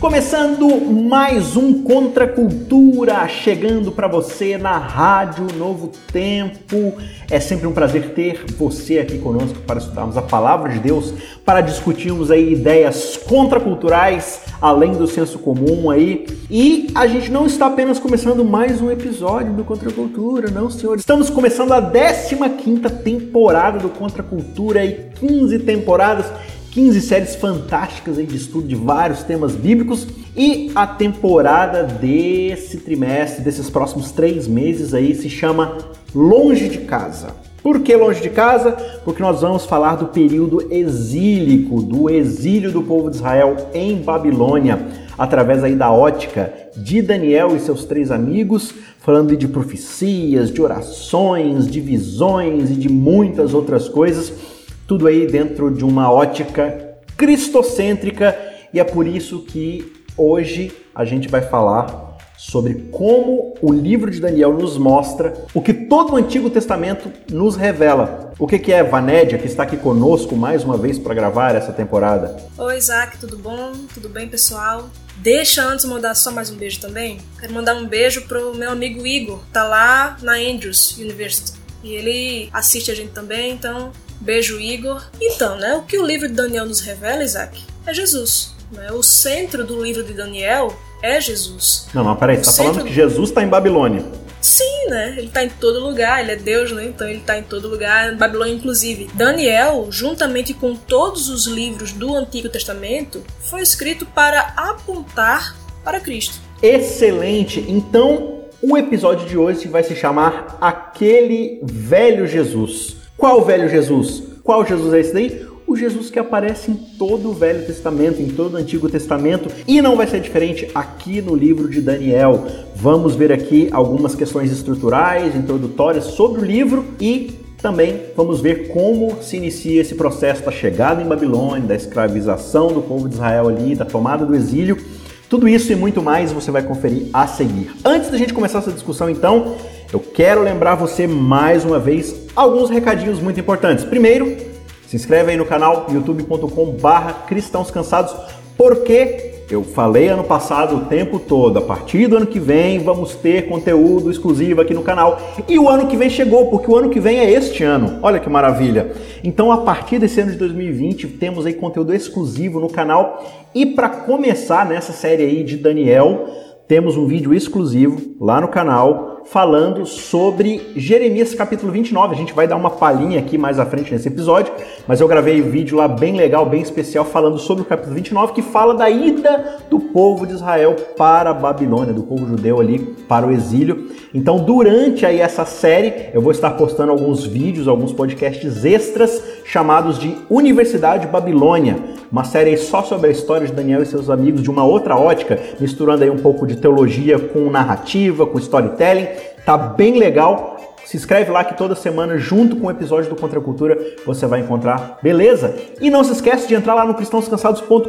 Começando mais um Contra Cultura, chegando para você na Rádio Novo Tempo. É sempre um prazer ter você aqui conosco para estudarmos a palavra de Deus, para discutirmos aí ideias contraculturais, além do senso comum aí. E a gente não está apenas começando mais um episódio do Contra Cultura, não, senhores. Estamos começando a 15ª temporada do Contra Cultura e 15 temporadas 15 séries fantásticas aí de estudo de vários temas bíblicos e a temporada desse trimestre, desses próximos três meses aí, se chama Longe de Casa. Por que longe de casa? Porque nós vamos falar do período exílico, do exílio do povo de Israel em Babilônia, através aí da ótica de Daniel e seus três amigos, falando de profecias, de orações, de visões e de muitas outras coisas tudo aí dentro de uma ótica cristocêntrica e é por isso que hoje a gente vai falar sobre como o livro de Daniel nos mostra o que todo o Antigo Testamento nos revela. O que, é Vanédia, que está aqui conosco mais uma vez para gravar essa temporada? Oi, Isaac, tudo bom? Tudo bem, pessoal? Deixa antes mandar só mais um beijo também. Quero mandar um beijo pro meu amigo Igor, tá lá na Andrews University. E ele assiste a gente também, então Beijo, Igor. Então, né, o que o livro de Daniel nos revela, Isaac, é Jesus. Né? O centro do livro de Daniel é Jesus. Não, não, peraí, você está falando que Jesus está em Babilônia. Sim, né? Ele está em todo lugar, ele é Deus, né? Então ele está em todo lugar, Babilônia inclusive. Daniel, juntamente com todos os livros do Antigo Testamento, foi escrito para apontar para Cristo. Excelente! Então, o episódio de hoje vai se chamar Aquele Velho Jesus. Qual velho Jesus? Qual Jesus é esse daí? O Jesus que aparece em todo o Velho Testamento, em todo o Antigo Testamento, e não vai ser diferente aqui no livro de Daniel. Vamos ver aqui algumas questões estruturais, introdutórias sobre o livro e também vamos ver como se inicia esse processo da chegada em Babilônia, da escravização do povo de Israel ali, da tomada do exílio. Tudo isso e muito mais você vai conferir a seguir. Antes da gente começar essa discussão, então, eu quero lembrar você mais uma vez alguns recadinhos muito importantes. Primeiro, se inscreve aí no canal youtube.com/barra cristãos cansados, porque eu falei ano passado o tempo todo, a partir do ano que vem vamos ter conteúdo exclusivo aqui no canal. E o ano que vem chegou, porque o ano que vem é este ano. Olha que maravilha. Então, a partir desse ano de 2020, temos aí conteúdo exclusivo no canal. E para começar nessa série aí de Daniel, temos um vídeo exclusivo lá no canal falando sobre Jeremias capítulo 29. A gente vai dar uma palhinha aqui mais à frente nesse episódio, mas eu gravei um vídeo lá bem legal, bem especial, falando sobre o capítulo 29, que fala da ida do povo de Israel para a Babilônia, do povo judeu ali para o exílio. Então, durante aí essa série, eu vou estar postando alguns vídeos, alguns podcasts extras chamados de Universidade Babilônia, uma série só sobre a história de Daniel e seus amigos de uma outra ótica, misturando aí um pouco de teologia com narrativa, com storytelling. Tá bem legal. Se inscreve lá que toda semana, junto com o episódio do Contra Cultura, você vai encontrar, beleza? E não se esquece de entrar lá no cristãoscansados.com.br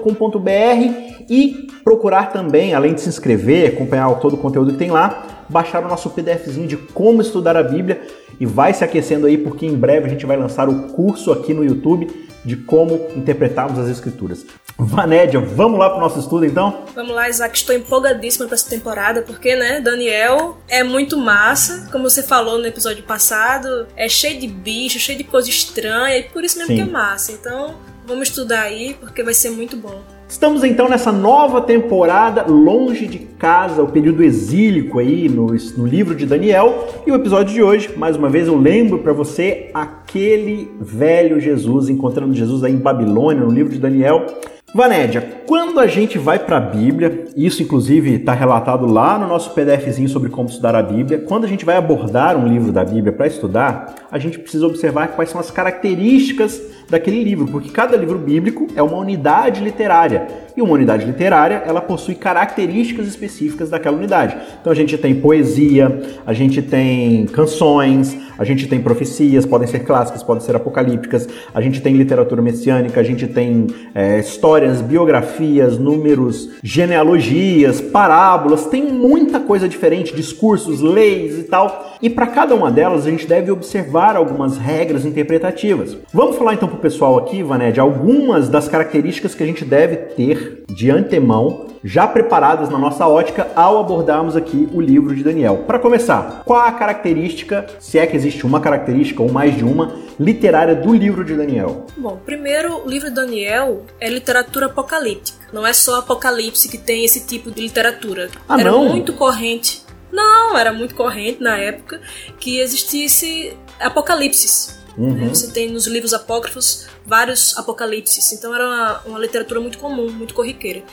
e procurar também, além de se inscrever, acompanhar todo o conteúdo que tem lá, baixar o nosso PDFzinho de como estudar a Bíblia e vai se aquecendo aí, porque em breve a gente vai lançar o curso aqui no YouTube de como interpretarmos as escrituras. Vanédia, vamos lá para o nosso estudo então? Vamos lá, Isaac, estou empolgadíssima para essa temporada, porque, né, Daniel é muito massa, como você falou no episódio passado, é cheio de bicho, cheio de coisa estranha, e por isso mesmo Sim. que é massa. Então, vamos estudar aí, porque vai ser muito bom. Estamos então nessa nova temporada, longe de casa, o período exílico aí no, no livro de Daniel. E o episódio de hoje, mais uma vez, eu lembro para você aquele velho Jesus, encontrando Jesus aí em Babilônia, no livro de Daniel. Vanédia, quando a gente vai para a Bíblia, isso inclusive está relatado lá no nosso PDFzinho sobre como estudar a Bíblia, quando a gente vai abordar um livro da Bíblia para estudar, a gente precisa observar quais são as características daquele livro, porque cada livro bíblico é uma unidade literária. E uma unidade literária, ela possui características específicas daquela unidade. Então a gente tem poesia, a gente tem canções, a gente tem profecias, podem ser clássicas, podem ser apocalípticas, a gente tem literatura messiânica, a gente tem é, histórias, biografias, números, genealogias, parábolas, tem muita coisa diferente, discursos, leis e tal. E para cada uma delas a gente deve observar algumas regras interpretativas. Vamos falar então para o pessoal aqui, Vané, de algumas das características que a gente deve ter de antemão já preparadas na nossa ótica ao abordarmos aqui o livro de Daniel. Para começar, qual a característica, se é que existe uma característica ou mais de uma, literária do livro de Daniel? Bom, primeiro, o livro de Daniel é literatura apocalíptica. Não é só Apocalipse que tem esse tipo de literatura. Ah, Era não? muito corrente. Não, era muito corrente na época que existisse apocalipses. Uhum. Né? Você tem nos livros apócrifos vários apocalipses. Então era uma, uma literatura muito comum, muito corriqueira.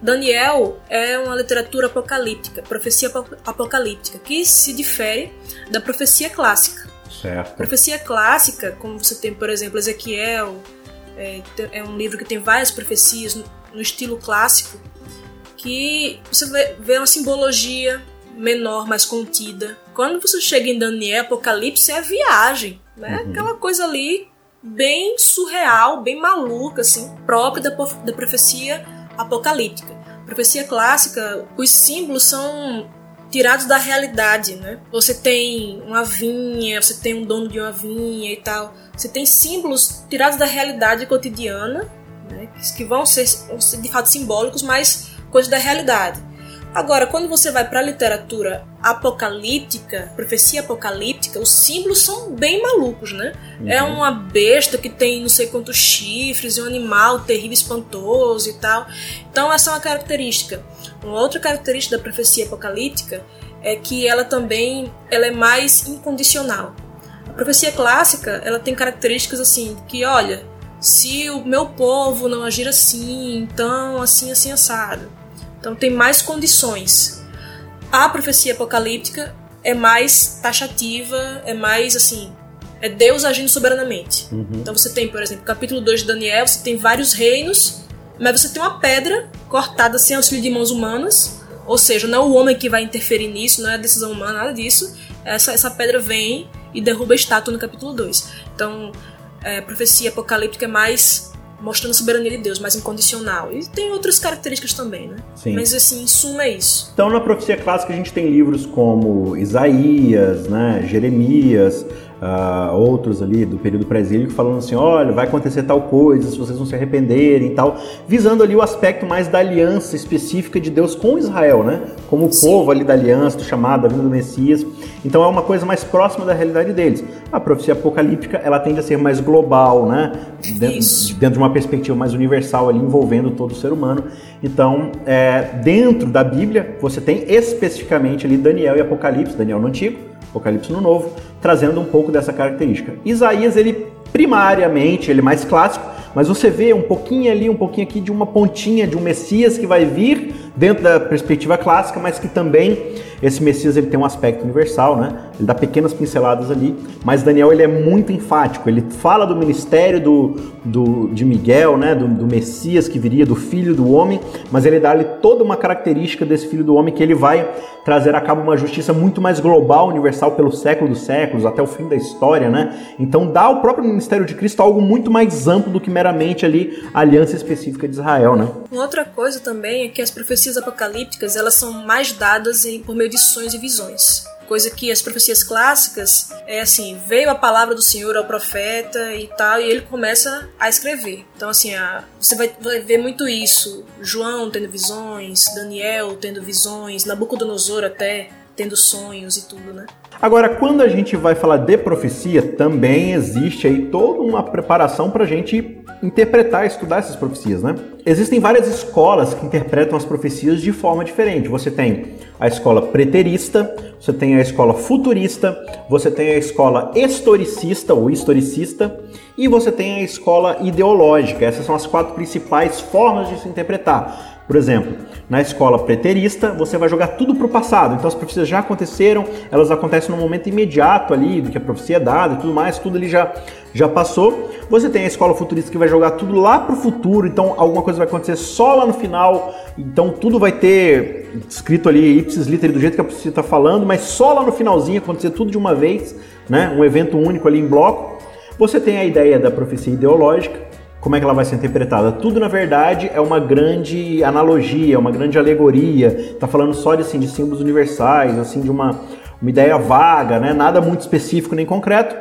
Daniel é uma literatura apocalíptica, profecia apo- apocalíptica, que se difere da profecia clássica. Certo. Profecia clássica, como você tem, por exemplo, Ezequiel, é, é um livro que tem várias profecias no, no estilo clássico, que você vê, vê uma simbologia menor, mais contida. Quando você chega em Daniel, Apocalipse é a viagem, né? Aquela coisa ali bem surreal, bem maluca, assim, própria da, da profecia apocalíptica. Profecia clássica, os símbolos são tirados da realidade, né? Você tem uma vinha, você tem um dono de uma vinha e tal. Você tem símbolos tirados da realidade cotidiana, né? que vão ser, vão ser de fato simbólicos, mas coisas da realidade. Agora, quando você vai para a literatura apocalíptica, profecia apocalíptica, os símbolos são bem malucos, né? É uma besta que tem não sei quantos chifres, e um animal terrível, espantoso e tal. Então, essa é uma característica. Uma outra característica da profecia apocalíptica é que ela também ela é mais incondicional. A profecia clássica, ela tem características assim, que olha, se o meu povo não agir assim, então assim, assim, assado. Então tem mais condições. A profecia apocalíptica é mais taxativa, é mais assim, é Deus agindo soberanamente. Então você tem, por exemplo, capítulo 2 de Daniel, você tem vários reinos, mas você tem uma pedra cortada sem auxílio de mãos humanas, ou seja, não é o homem que vai interferir nisso, não é a decisão humana, nada disso. Essa, essa pedra vem e derruba a estátua no capítulo 2. Então, é, a profecia apocalíptica é mais mostrando a soberania de Deus, mais incondicional. E tem outras características também, né? Sim. Mas assim, em suma é isso. Então, na profecia clássica, a gente tem livros como Isaías, né, Jeremias, ah, outros ali do período pré-exílico, falando assim: olha, vai acontecer tal coisa se vocês não se arrependerem e tal, visando ali o aspecto mais da aliança específica de Deus com Israel, né? Como o Sim. povo ali da aliança, do chamado, da vinda do Messias. Então, é uma coisa mais próxima da realidade deles. A profecia apocalíptica, ela tende a ser mais global, né? Dentro, dentro de uma perspectiva mais universal ali, envolvendo todo o ser humano. Então, é, dentro da Bíblia, você tem especificamente ali Daniel e Apocalipse, Daniel no Antigo, Apocalipse no Novo, trazendo um pouco dessa característica. Isaías, ele primariamente, ele é mais clássico, mas você vê um pouquinho ali, um pouquinho aqui de uma pontinha de um Messias que vai vir dentro da perspectiva clássica, mas que também esse Messias ele tem um aspecto universal, né? Ele dá pequenas pinceladas ali, mas Daniel ele é muito enfático. Ele fala do ministério do, do de Miguel, né? Do, do Messias que viria, do Filho do Homem, mas ele dá ali toda uma característica desse Filho do Homem que ele vai trazer a cabo uma justiça muito mais global, universal pelo século dos séculos, até o fim da história, né? Então dá ao próprio ministério de Cristo algo muito mais amplo do que meramente ali a aliança específica de Israel, né? Outra coisa também é que as profecias apocalípticas elas são mais dadas em, por meio de sonhos e visões. Coisa que as profecias clássicas é assim, veio a palavra do Senhor ao profeta e tal, e ele começa a escrever. Então, assim, a- você vai, vai ver muito isso. João tendo visões, Daniel tendo visões, Nabucodonosor até tendo sonhos e tudo, né? Agora, quando a gente vai falar de profecia, também existe aí toda uma preparação para a gente interpretar estudar essas profecias, né? Existem várias escolas que interpretam as profecias de forma diferente. Você tem a escola preterista, você tem a escola futurista, você tem a escola historicista ou historicista e você tem a escola ideológica. Essas são as quatro principais formas de se interpretar. Por exemplo, na escola preterista, você vai jogar tudo para o passado. Então as profecias já aconteceram, elas acontecem no momento imediato ali, do que a profecia é dada e tudo mais, tudo ali já, já passou. Você tem a escola futurista que vai jogar tudo lá para o futuro, então alguma coisa vai acontecer só lá no final, então tudo vai ter escrito ali ipsis literis do jeito que a profecia está falando, mas só lá no finalzinho acontecer tudo de uma vez, né? um evento único ali em bloco. Você tem a ideia da profecia ideológica, como é que ela vai ser interpretada? Tudo, na verdade, é uma grande analogia, uma grande alegoria. Está falando só de, assim, de símbolos universais, assim, de uma, uma ideia vaga, né? nada muito específico nem concreto.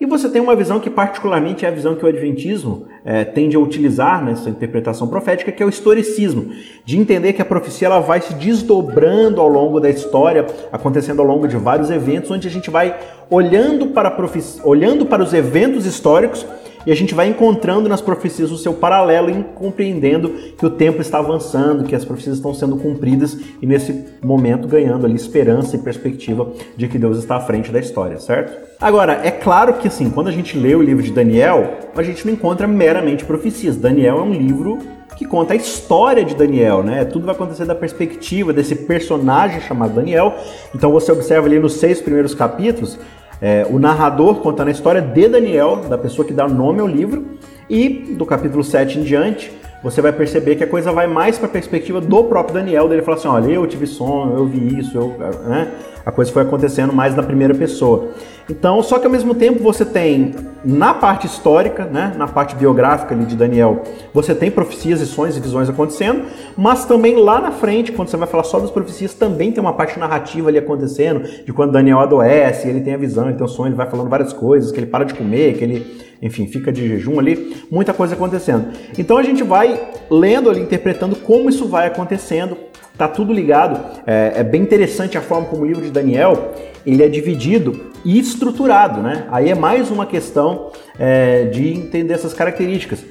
E você tem uma visão que, particularmente, é a visão que o Adventismo é, tende a utilizar nessa interpretação profética, que é o historicismo, de entender que a profecia ela vai se desdobrando ao longo da história, acontecendo ao longo de vários eventos, onde a gente vai olhando para, profe... olhando para os eventos históricos e a gente vai encontrando nas profecias o seu paralelo e compreendendo que o tempo está avançando, que as profecias estão sendo cumpridas e nesse momento ganhando ali esperança e perspectiva de que Deus está à frente da história, certo? Agora, é claro que assim, quando a gente lê o livro de Daniel, a gente não encontra meramente profecias. Daniel é um livro que conta a história de Daniel, né? Tudo vai acontecer da perspectiva desse personagem chamado Daniel. Então você observa ali nos seis primeiros capítulos é, o narrador contando a história de Daniel, da pessoa que dá nome ao livro, e do capítulo 7 em diante, você vai perceber que a coisa vai mais para a perspectiva do próprio Daniel, dele falar assim, olha, eu tive sono, eu vi isso, eu, né? A coisa foi acontecendo mais na primeira pessoa. Então, só que ao mesmo tempo você tem na parte histórica, né, na parte biográfica ali de Daniel, você tem profecias e sonhos e visões acontecendo, mas também lá na frente, quando você vai falar só das profecias, também tem uma parte narrativa ali acontecendo, de quando Daniel adoece, ele tem a visão, ele tem o sonho, ele vai falando várias coisas, que ele para de comer, que ele, enfim, fica de jejum ali, muita coisa acontecendo. Então a gente vai lendo ali, interpretando como isso vai acontecendo, tá tudo ligado. É, é, bem interessante a forma como o livro de Daniel ele é dividido e estruturado, né? Aí é mais uma questão é, de entender essas características.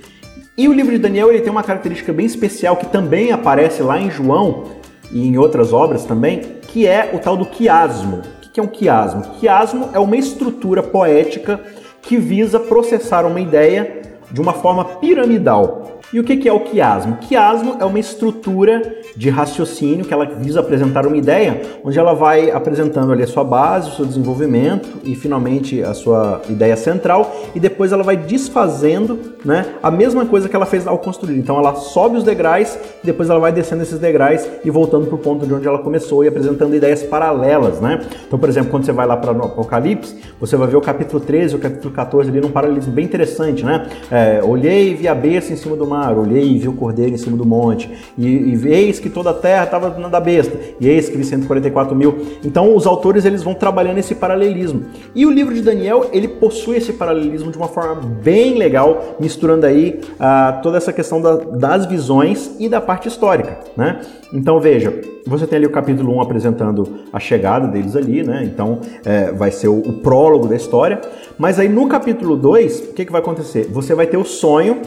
E o livro de Daniel ele tem uma característica bem especial que também aparece lá em João e em outras obras também, que é o tal do quiasmo. O que é um quiasmo? Quiasmo é uma estrutura poética que visa processar uma ideia de uma forma piramidal. E o que é o quiasmo? O quiasmo é uma estrutura de raciocínio que ela visa apresentar uma ideia, onde ela vai apresentando ali a sua base, o seu desenvolvimento e finalmente a sua ideia central, e depois ela vai desfazendo né, a mesma coisa que ela fez ao construir. Então ela sobe os degraus, depois ela vai descendo esses degraus e voltando para o ponto de onde ela começou e apresentando ideias paralelas. Né? Então, por exemplo, quando você vai lá para o Apocalipse, você vai ver o capítulo 13 e o capítulo 14 ali num paralelismo bem interessante. Né? É, olhei e vi a besta em cima do mar mar, olhei e vi o cordeiro em cima do monte, e, e eis que toda a terra estava da besta, e eis que vi 144 mil. Então os autores eles vão trabalhando esse paralelismo. E o livro de Daniel ele possui esse paralelismo de uma forma bem legal, misturando aí uh, toda essa questão da, das visões e da parte histórica, né? Então veja, você tem ali o capítulo 1 apresentando a chegada deles ali, né? Então é, vai ser o, o, prólogo da história. Mas aí no capítulo 2, o que, que vai acontecer? Você vai ter o sonho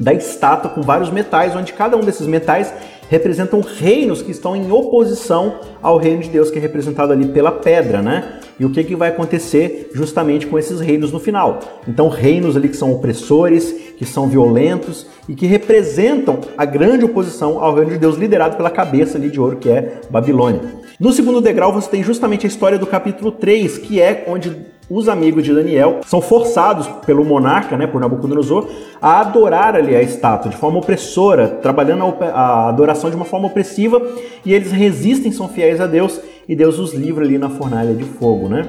da estátua com vários metais, onde cada um desses metais representam reinos que estão em oposição ao reino de Deus, que é representado ali pela pedra, né? E o que, que vai acontecer justamente com esses reinos no final? Então, reinos ali que são opressores, que são violentos e que representam a grande oposição ao reino de Deus, liderado pela cabeça ali de ouro que é Babilônia. No segundo degrau, você tem justamente a história do capítulo 3, que é onde os amigos de Daniel são forçados pelo monarca, né, por Nabucodonosor, a adorar ali a estátua de forma opressora, trabalhando a adoração de uma forma opressiva, e eles resistem, são fiéis a Deus, e Deus os livra ali na fornalha de fogo, né?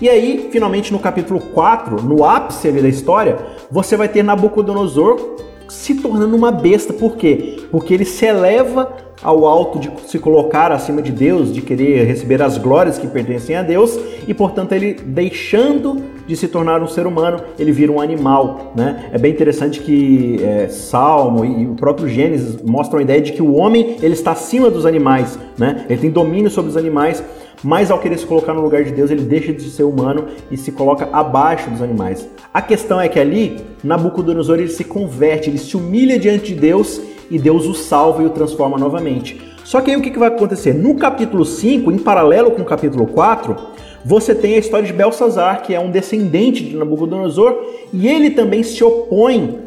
E aí, finalmente, no capítulo 4, no ápice ali da história, você vai ter Nabucodonosor se tornando uma besta. Por quê? Porque ele se eleva ao alto de se colocar acima de Deus, de querer receber as glórias que pertencem a Deus, e portanto ele deixando de se tornar um ser humano, ele vira um animal. Né? É bem interessante que é, Salmo e o próprio Gênesis mostram a ideia de que o homem ele está acima dos animais, né? ele tem domínio sobre os animais, mas ao querer se colocar no lugar de Deus, ele deixa de ser humano e se coloca abaixo dos animais. A questão é que ali, Nabucodonosor ele se converte, ele se humilha diante de Deus e Deus o salva e o transforma novamente. Só que aí o que, vai acontecer? No capítulo 5, em paralelo com o capítulo 4, você tem a história de Belsazar, que é um descendente de Nabucodonosor, e ele também se opõe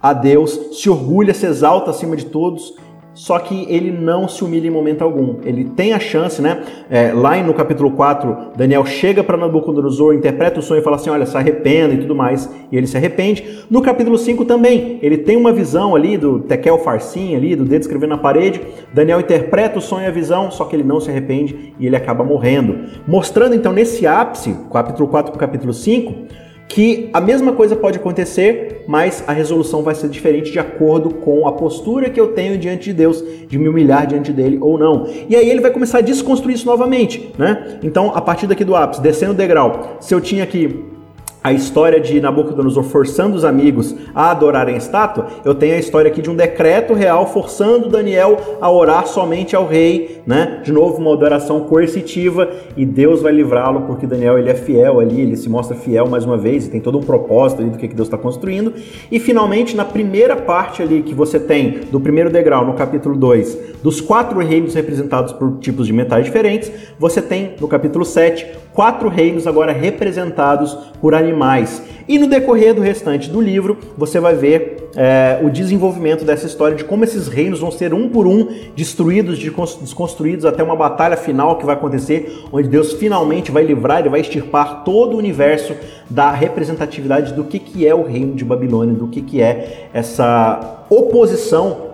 a Deus, se orgulha, se exalta acima de todos só que ele não se humilha em momento algum. Ele tem a chance, né? É, lá no capítulo 4, Daniel chega para Nabucodonosor, interpreta o sonho e fala assim: olha, se arrependa e tudo mais. E ele se arrepende. No capítulo 5 também, ele tem uma visão ali do Tekel Farsim, ali, do dedo escrevendo na parede. Daniel interpreta o sonho e a visão, só que ele não se arrepende e ele acaba morrendo. Mostrando então nesse ápice, capítulo 4 para o capítulo 5 que a mesma coisa pode acontecer, mas a resolução vai ser diferente de acordo com a postura que eu tenho diante de Deus, de me humilhar diante dele ou não. E aí ele vai começar a desconstruir isso novamente, né? Então, a partir daqui do ápice, descendo o degrau, se eu tinha que a história de Nabucodonosor forçando os amigos a adorarem a estátua, eu tenho a história aqui de um decreto real forçando Daniel a orar somente ao rei, né? De novo, uma adoração coercitiva e Deus vai livrá-lo porque Daniel ele é fiel ali, ele se mostra fiel mais uma vez e tem todo um propósito ali do que Deus está construindo. E finalmente, na primeira parte ali que você tem do primeiro degrau, no capítulo 2, dos quatro reinos representados por tipos de metais diferentes, você tem no capítulo 7 quatro reinos agora representados por animais. E no decorrer do restante do livro, você vai ver é, o desenvolvimento dessa história de como esses reinos vão ser um por um destruídos, desconstruídos até uma batalha final que vai acontecer, onde Deus finalmente vai livrar e vai extirpar todo o universo da representatividade do que, que é o reino de Babilônia, do que, que é essa oposição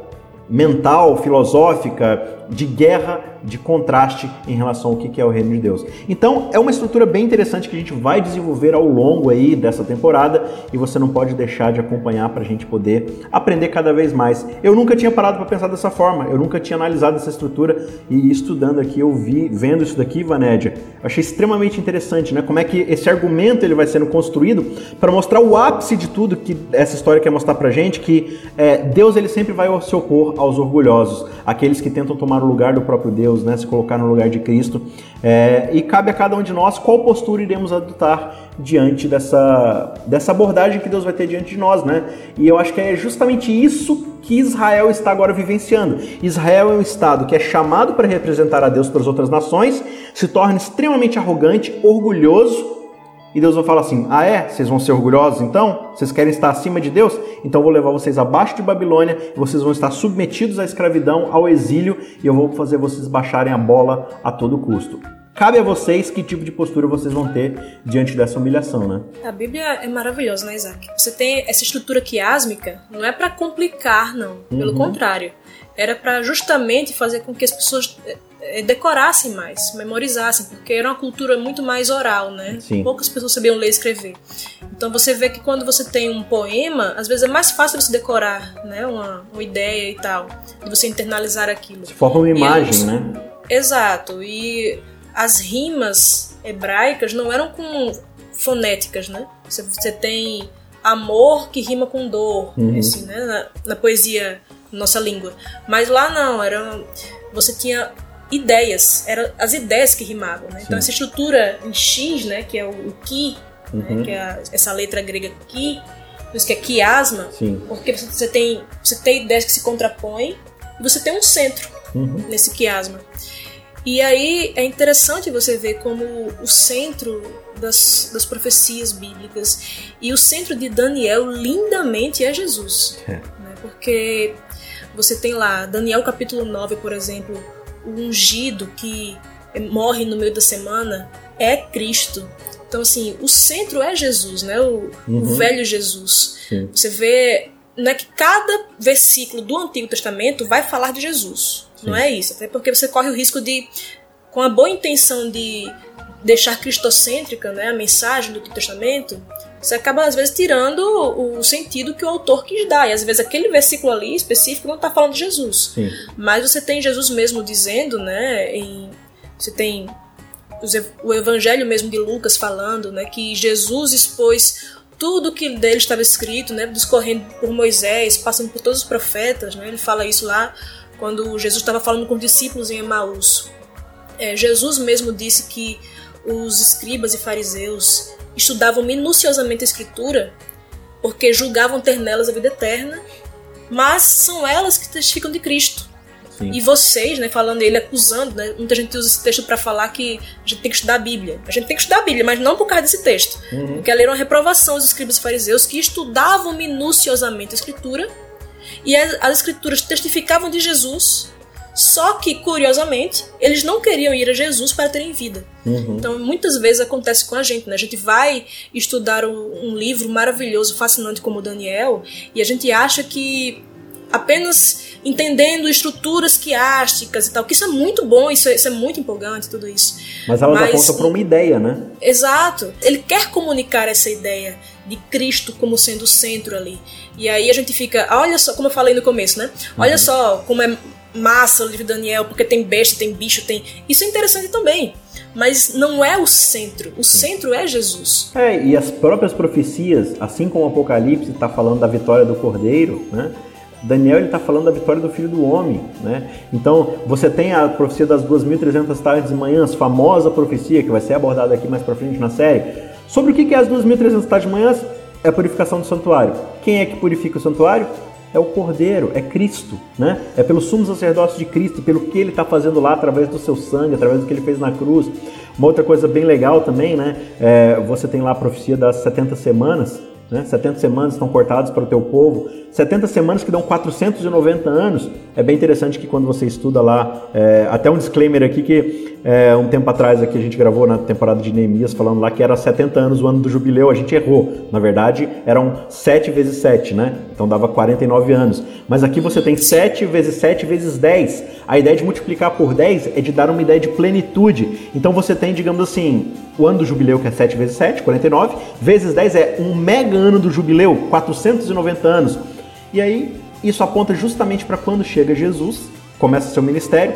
mental, filosófica, de guerra, de contraste em relação ao que é o reino de Deus. Então, é uma estrutura bem interessante que a gente vai desenvolver ao longo aí dessa temporada e você não pode deixar de acompanhar para a gente poder aprender cada vez mais. Eu nunca tinha parado para pensar dessa forma, eu nunca tinha analisado essa estrutura e estudando aqui, eu vi, vendo isso daqui, Vanédia, achei extremamente interessante, né? Como é que esse argumento ele vai sendo construído para mostrar o ápice de tudo que essa história quer mostrar para gente, que é, Deus ele sempre vai se opor aos orgulhosos, aqueles que tentam tomar o lugar do próprio Deus, né? Se colocar no lugar de Cristo. É, e cabe a cada um de nós qual postura iremos adotar diante dessa, dessa abordagem que Deus vai ter diante de nós, né? E eu acho que é justamente isso que Israel está agora vivenciando. Israel é um estado que é chamado para representar a Deus para as outras nações, se torna extremamente arrogante, orgulhoso e Deus vai falar assim: Ah, é? Vocês vão ser orgulhosos então? Vocês querem estar acima de Deus? Então eu vou levar vocês abaixo de Babilônia, e vocês vão estar submetidos à escravidão, ao exílio, e eu vou fazer vocês baixarem a bola a todo custo. Cabe a vocês que tipo de postura vocês vão ter diante dessa humilhação, né? A Bíblia é maravilhosa, né, Isaac? Você tem essa estrutura quiásmica, não é para complicar, não. Pelo uhum. contrário. Era para justamente fazer com que as pessoas é, decorassem mais, memorizassem, porque era uma cultura muito mais oral, né? Sim. Poucas pessoas sabiam ler e escrever. Então você vê que quando você tem um poema, às vezes é mais fácil você decorar, né? Uma, uma ideia e tal, de você internalizar aquilo. Se forma uma imagem, né? Exato. E as rimas hebraicas não eram com fonéticas, né? Você, você tem amor que rima com dor, uhum. assim, né? Na, na poesia nossa língua. Mas lá não, era você tinha ideias, eram as ideias que rimavam. Né? Então essa estrutura em X, né, que é o, o ki, né, uhum. né, que é a, essa letra grega ki, por isso que é quiasma, Sim. porque você tem, você tem ideias que se contrapõem e você tem um centro uhum. nesse quiasma. E aí é interessante você ver como o centro das, das profecias bíblicas e o centro de Daniel lindamente é Jesus. É. Né? Porque você tem lá Daniel capítulo 9, por exemplo, o ungido que morre no meio da semana é Cristo. Então, assim, o centro é Jesus, né? O, uhum. o velho Jesus. Sim. Você vê não é que cada versículo do Antigo Testamento vai falar de Jesus. Sim. Não é isso. Até porque você corre o risco de, com a boa intenção de deixar cristocêntrica né, a mensagem do Antigo Testamento, você acaba às vezes tirando o sentido que o autor quis dar. E às vezes aquele versículo ali específico não está falando de Jesus. Sim. Mas você tem Jesus mesmo dizendo, né? Em, você tem o evangelho mesmo de Lucas falando, né? Que Jesus expôs tudo que dele estava escrito, né? Discorrendo por Moisés, passando por todos os profetas, né? Ele fala isso lá quando Jesus estava falando com os discípulos em Emaús. É, Jesus mesmo disse que os escribas e fariseus estudavam minuciosamente a Escritura porque julgavam ter nelas a vida eterna mas são elas que testificam de Cristo. Sim. E vocês, né, falando ele, acusando, né, muita gente usa esse texto para falar que a gente tem que estudar a Bíblia. A gente tem que estudar a Bíblia, mas não por causa desse texto. Uhum. Porque ali era uma reprovação dos escribas e fariseus que estudavam minuciosamente a Escritura e as, as Escrituras testificavam de Jesus, só que, curiosamente, eles não queriam ir a Jesus para terem vida. Uhum. Então, muitas vezes acontece com a gente, né? A gente vai estudar um, um livro maravilhoso, fascinante como o Daniel, e a gente acha que apenas entendendo estruturas quiásticas e tal, que isso é muito bom, isso é, isso é muito empolgante, tudo isso. Mas elas Mas- apontam para uma ideia, né? Exato. Ele quer comunicar essa ideia de Cristo como sendo o centro ali. E aí a gente fica, olha só, como eu falei no começo, né? Olha só como é massa o livro de Daniel, porque tem besta, tem bicho, tem. Isso é interessante também. Mas não é o centro. O centro é Jesus. É, e as próprias profecias, assim como o Apocalipse está falando da vitória do Cordeiro, né? Daniel está falando da vitória do Filho do Homem, né? Então você tem a profecia das 2.300 tardes e manhãs, famosa profecia que vai ser abordada aqui mais para frente na série. Sobre o que que é as 2.300 tardes e manhãs? É a purificação do santuário. Quem é que purifica o santuário? É o Cordeiro, é Cristo, né? É pelo sumo sacerdócio de Cristo, pelo que ele está fazendo lá através do seu sangue, através do que ele fez na cruz. Uma outra coisa bem legal também, né? É, você tem lá a profecia das 70 semanas, né? 70 semanas estão cortadas para o teu povo. 70 semanas que dão 490 anos. É bem interessante que quando você estuda lá, é, até um disclaimer aqui que é, um tempo atrás aqui a gente gravou na temporada de Neemias falando lá que era 70 anos o ano do jubileu, a gente errou. Na verdade, eram 7 vezes 7, né? Então dava 49 anos. Mas aqui você tem 7 vezes 7 vezes 10. A ideia de multiplicar por 10 é de dar uma ideia de plenitude. Então você tem, digamos assim, o ano do jubileu, que é 7 vezes 7, 49, vezes 10 é um mega ano do jubileu, 490 anos. E aí, isso aponta justamente para quando chega Jesus, começa seu ministério,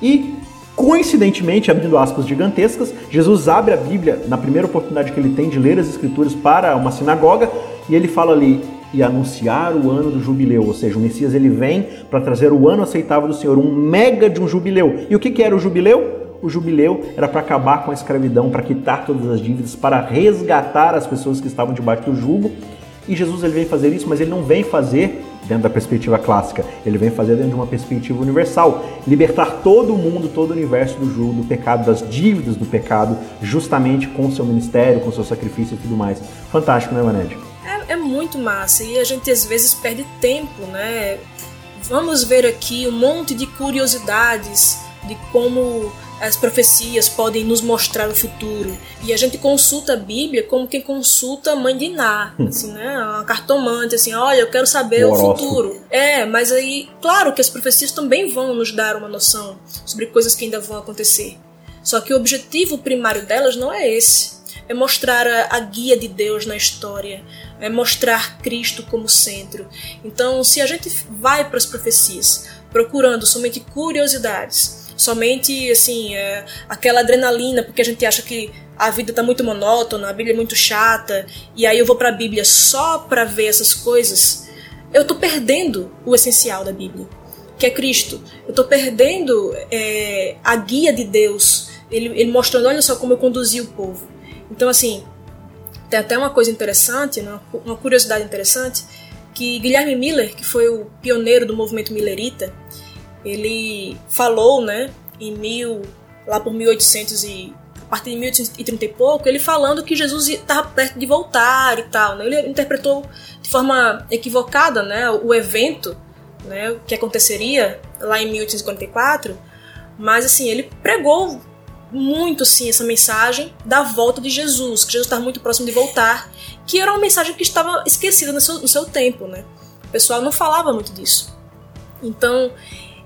e coincidentemente, abrindo aspas gigantescas, Jesus abre a Bíblia na primeira oportunidade que ele tem de ler as Escrituras para uma sinagoga, e ele fala ali, e anunciar o ano do jubileu, ou seja, o Messias ele vem para trazer o ano aceitável do Senhor, um mega de um jubileu. E o que, que era o jubileu? O jubileu era para acabar com a escravidão, para quitar todas as dívidas, para resgatar as pessoas que estavam debaixo do jugo. E Jesus ele vem fazer isso, mas ele não vem fazer dentro da perspectiva clássica, ele vem fazer dentro de uma perspectiva universal, libertar todo o mundo, todo o universo do jugo, do pecado, das dívidas do pecado, justamente com o seu ministério, com o seu sacrifício e tudo mais. Fantástico, né, Vaned? É, é muito massa e a gente às vezes perde tempo, né? Vamos ver aqui um monte de curiosidades de como as profecias podem nos mostrar o futuro. E a gente consulta a Bíblia como quem consulta a mãe de Iná, assim, né? Uma cartomante, assim, olha, eu quero saber O o, futuro. É, mas aí, claro que as profecias também vão nos dar uma noção sobre coisas que ainda vão acontecer. Só que o objetivo primário delas não é esse. É mostrar a, a guia de Deus na história, é mostrar Cristo como centro. Então, se a gente vai para as profecias procurando somente curiosidades, somente assim é, aquela adrenalina, porque a gente acha que a vida está muito monótona, a Bíblia é muito chata, e aí eu vou para a Bíblia só para ver essas coisas, eu estou perdendo o essencial da Bíblia, que é Cristo. Eu estou perdendo é, a guia de Deus, ele, ele mostrando, olha só como eu conduzi o povo. Então, assim, tem até uma coisa interessante, né, uma curiosidade interessante, que Guilherme Miller, que foi o pioneiro do movimento millerita, ele falou, né, em mil, lá por 1800 e a partir de 1830 e pouco, ele falando que Jesus estava perto de voltar e tal, né? Ele interpretou de forma equivocada, né, o evento, né, que aconteceria lá em 1844, mas assim, ele pregou muito sim essa mensagem da volta de Jesus, que Jesus estava muito próximo de voltar, que era uma mensagem que estava esquecida no seu, no seu tempo, né? O pessoal não falava muito disso. Então,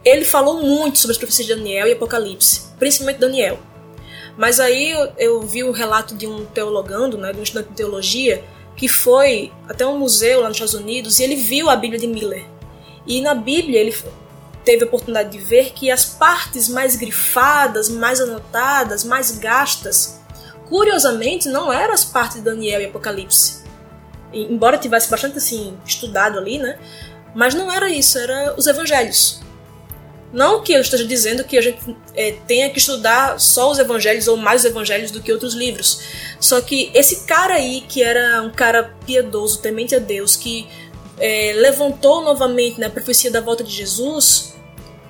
ele falou muito sobre as profecias de Daniel e Apocalipse, principalmente Daniel. Mas aí eu, eu vi o relato de um teologando, né, de um estudante de teologia, que foi até um museu lá nos Estados Unidos e ele viu a Bíblia de Miller. E na Bíblia ele teve a oportunidade de ver que as partes mais grifadas, mais anotadas, mais gastas, curiosamente não eram as partes de Daniel e Apocalipse. Embora tivesse bastante assim estudado ali, né? Mas não era isso, era os evangelhos. Não que eu esteja dizendo que a gente é, tenha que estudar só os evangelhos ou mais os evangelhos do que outros livros. Só que esse cara aí, que era um cara piedoso, temente a Deus, que é, levantou novamente na né, profecia da volta de Jesus,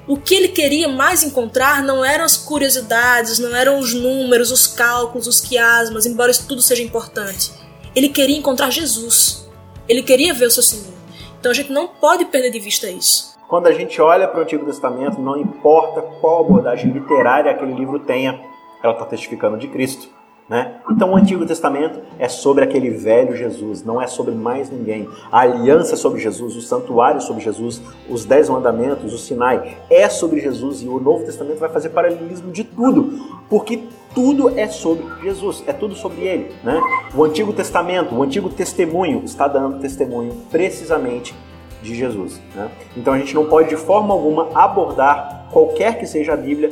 o que ele queria mais encontrar não eram as curiosidades, não eram os números, os cálculos, os quiasmas, embora isso tudo seja importante. Ele queria encontrar Jesus. Ele queria ver o seu Senhor. Então a gente não pode perder de vista isso. Quando a gente olha para o Antigo Testamento, não importa qual abordagem literária aquele livro tenha, ela está testificando de Cristo. Né? Então o Antigo Testamento é sobre aquele velho Jesus, não é sobre mais ninguém. A aliança é sobre Jesus, o santuário é sobre Jesus, os dez mandamentos, o Sinai é sobre Jesus e o Novo Testamento vai fazer paralelismo de tudo, porque tudo é sobre Jesus, é tudo sobre Ele. Né? O Antigo Testamento, o Antigo Testemunho está dando testemunho precisamente de Jesus. Né? Então a gente não pode de forma alguma abordar qualquer que seja a Bíblia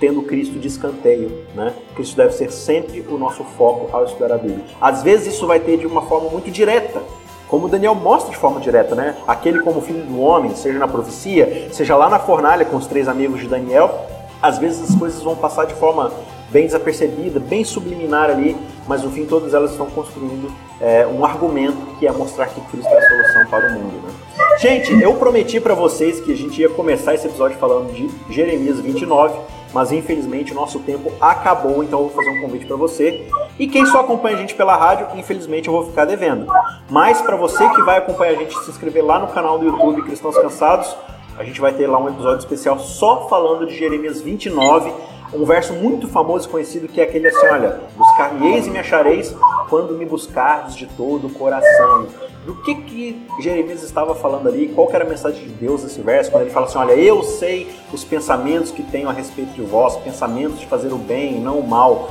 tendo Cristo de escanteio, né? Cristo deve ser sempre o nosso foco ao estudar a Bíblia. Às vezes isso vai ter de uma forma muito direta, como Daniel mostra de forma direta, né? Aquele como filho do homem, seja na profecia, seja lá na fornalha com os três amigos de Daniel, às vezes as coisas vão passar de forma bem desapercebida, bem subliminar ali, mas no fim todas elas estão construindo é, um argumento que é mostrar que Cristo é a solução para o mundo. Né? Gente, eu prometi para vocês que a gente ia começar esse episódio falando de Jeremias 29 mas infelizmente o nosso tempo acabou, então eu vou fazer um convite para você. E quem só acompanha a gente pela rádio, infelizmente eu vou ficar devendo. Mas para você que vai acompanhar a gente, se inscrever lá no canal do YouTube Cristãos Cansados, a gente vai ter lá um episódio especial só falando de Jeremias 29, um verso muito famoso e conhecido que é aquele assim, olha, buscar-me-eis e me achareis quando me buscardes de todo o coração. Do que que Jeremias estava falando ali, qual era a mensagem de Deus nesse verso, quando ele fala assim, olha, eu sei os pensamentos que tenho a respeito de vós, pensamentos de fazer o bem e não o mal.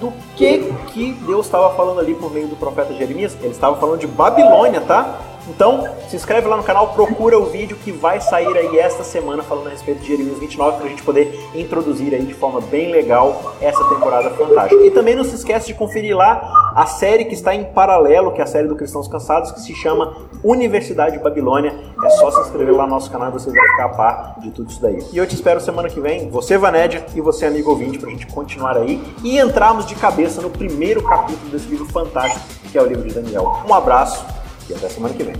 Do que que Deus estava falando ali por meio do profeta Jeremias? Ele estava falando de Babilônia, tá? Então, se inscreve lá no canal, procura o vídeo que vai sair aí esta semana falando a respeito de Jeremias 29 para a gente poder introduzir aí de forma bem legal essa temporada fantástica. E também não se esquece de conferir lá a série que está em paralelo, que é a série do Cristãos Cansados, que se chama Universidade Babilônia. É só se inscrever lá no nosso canal e você vai ficar a par de tudo isso daí. E eu te espero semana que vem, você Vanédia e você amigo ouvinte, para a gente continuar aí e entrarmos de cabeça no primeiro capítulo desse livro fantástico, que é o livro de Daniel. Um abraço e até semana que vem.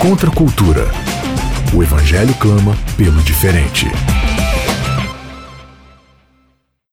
Contra a cultura. O Evangelho clama pelo diferente.